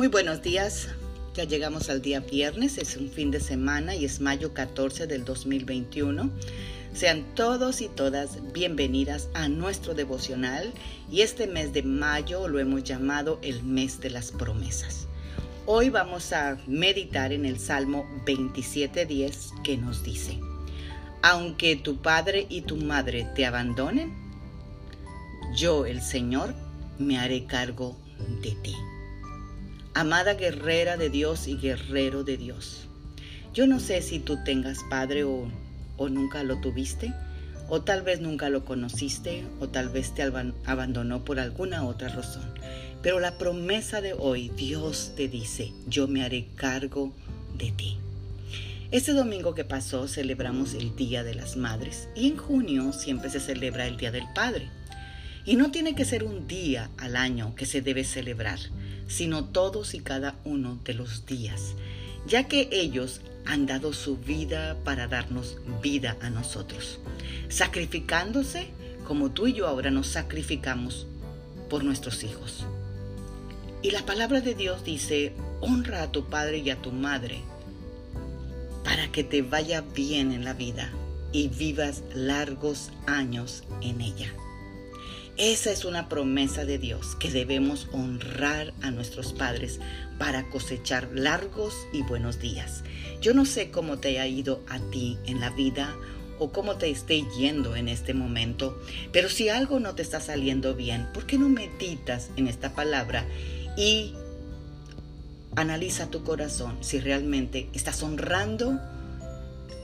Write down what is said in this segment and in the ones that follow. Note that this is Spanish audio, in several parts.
Muy buenos días. Ya llegamos al día viernes, es un fin de semana y es mayo 14 del 2021. Sean todos y todas bienvenidas a nuestro devocional y este mes de mayo lo hemos llamado el mes de las promesas. Hoy vamos a meditar en el Salmo 27.10 que nos dice, aunque tu padre y tu madre te abandonen, yo el Señor me haré cargo de ti amada guerrera de Dios y guerrero de Dios. Yo no sé si tú tengas padre o, o nunca lo tuviste, o tal vez nunca lo conociste, o tal vez te abandonó por alguna otra razón. Pero la promesa de hoy, Dios te dice, yo me haré cargo de ti. Este domingo que pasó celebramos el Día de las Madres y en junio siempre se celebra el Día del Padre. Y no tiene que ser un día al año que se debe celebrar, sino todos y cada uno de los días, ya que ellos han dado su vida para darnos vida a nosotros, sacrificándose como tú y yo ahora nos sacrificamos por nuestros hijos. Y la palabra de Dios dice, honra a tu padre y a tu madre para que te vaya bien en la vida y vivas largos años en ella. Esa es una promesa de Dios que debemos honrar a nuestros padres para cosechar largos y buenos días. Yo no sé cómo te ha ido a ti en la vida o cómo te esté yendo en este momento, pero si algo no te está saliendo bien, ¿por qué no meditas en esta palabra y analiza tu corazón si realmente estás honrando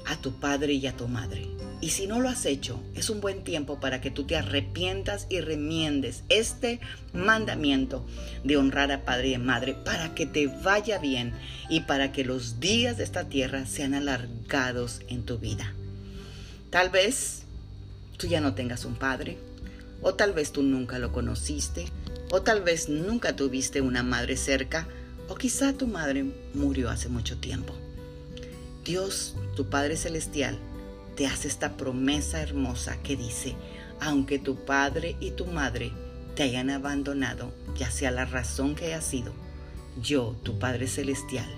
a tu padre y a tu madre? Y si no lo has hecho, es un buen tiempo para que tú te arrepientas y remiendes este mandamiento de honrar a padre y madre para que te vaya bien y para que los días de esta tierra sean alargados en tu vida. Tal vez tú ya no tengas un padre, o tal vez tú nunca lo conociste, o tal vez nunca tuviste una madre cerca, o quizá tu madre murió hace mucho tiempo. Dios, tu Padre Celestial, te hace esta promesa hermosa que dice, aunque tu padre y tu madre te hayan abandonado, ya sea la razón que haya sido, yo, tu Padre Celestial,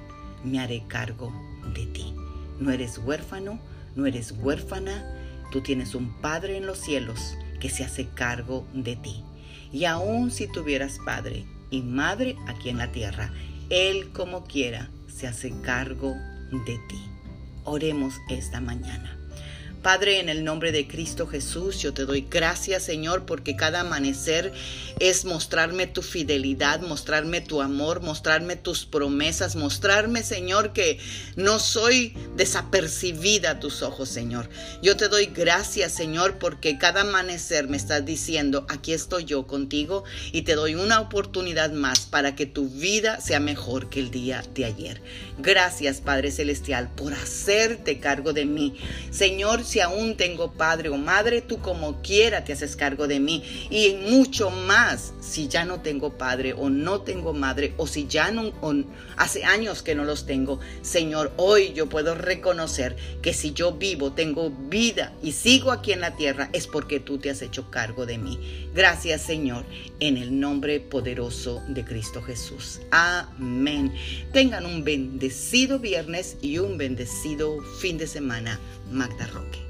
me haré cargo de ti. No eres huérfano, no eres huérfana, tú tienes un Padre en los cielos que se hace cargo de ti. Y aun si tuvieras Padre y Madre aquí en la tierra, Él como quiera se hace cargo de ti. Oremos esta mañana. Padre, en el nombre de Cristo Jesús, yo te doy gracias, Señor, porque cada amanecer es mostrarme tu fidelidad, mostrarme tu amor, mostrarme tus promesas, mostrarme, Señor, que no soy desapercibida a tus ojos, Señor. Yo te doy gracias, Señor, porque cada amanecer me estás diciendo, aquí estoy yo contigo y te doy una oportunidad más para que tu vida sea mejor que el día de ayer. Gracias, Padre Celestial, por hacerte cargo de mí. Señor, si aún tengo padre o madre, tú como quiera te haces cargo de mí. Y mucho más si ya no tengo padre o no tengo madre o si ya no, hace años que no los tengo. Señor, hoy yo puedo reconocer que si yo vivo, tengo vida y sigo aquí en la tierra, es porque tú te has hecho cargo de mí. Gracias, Señor, en el nombre poderoso de Cristo Jesús. Amén. Tengan un bendecido viernes y un bendecido fin de semana. Magda Roque.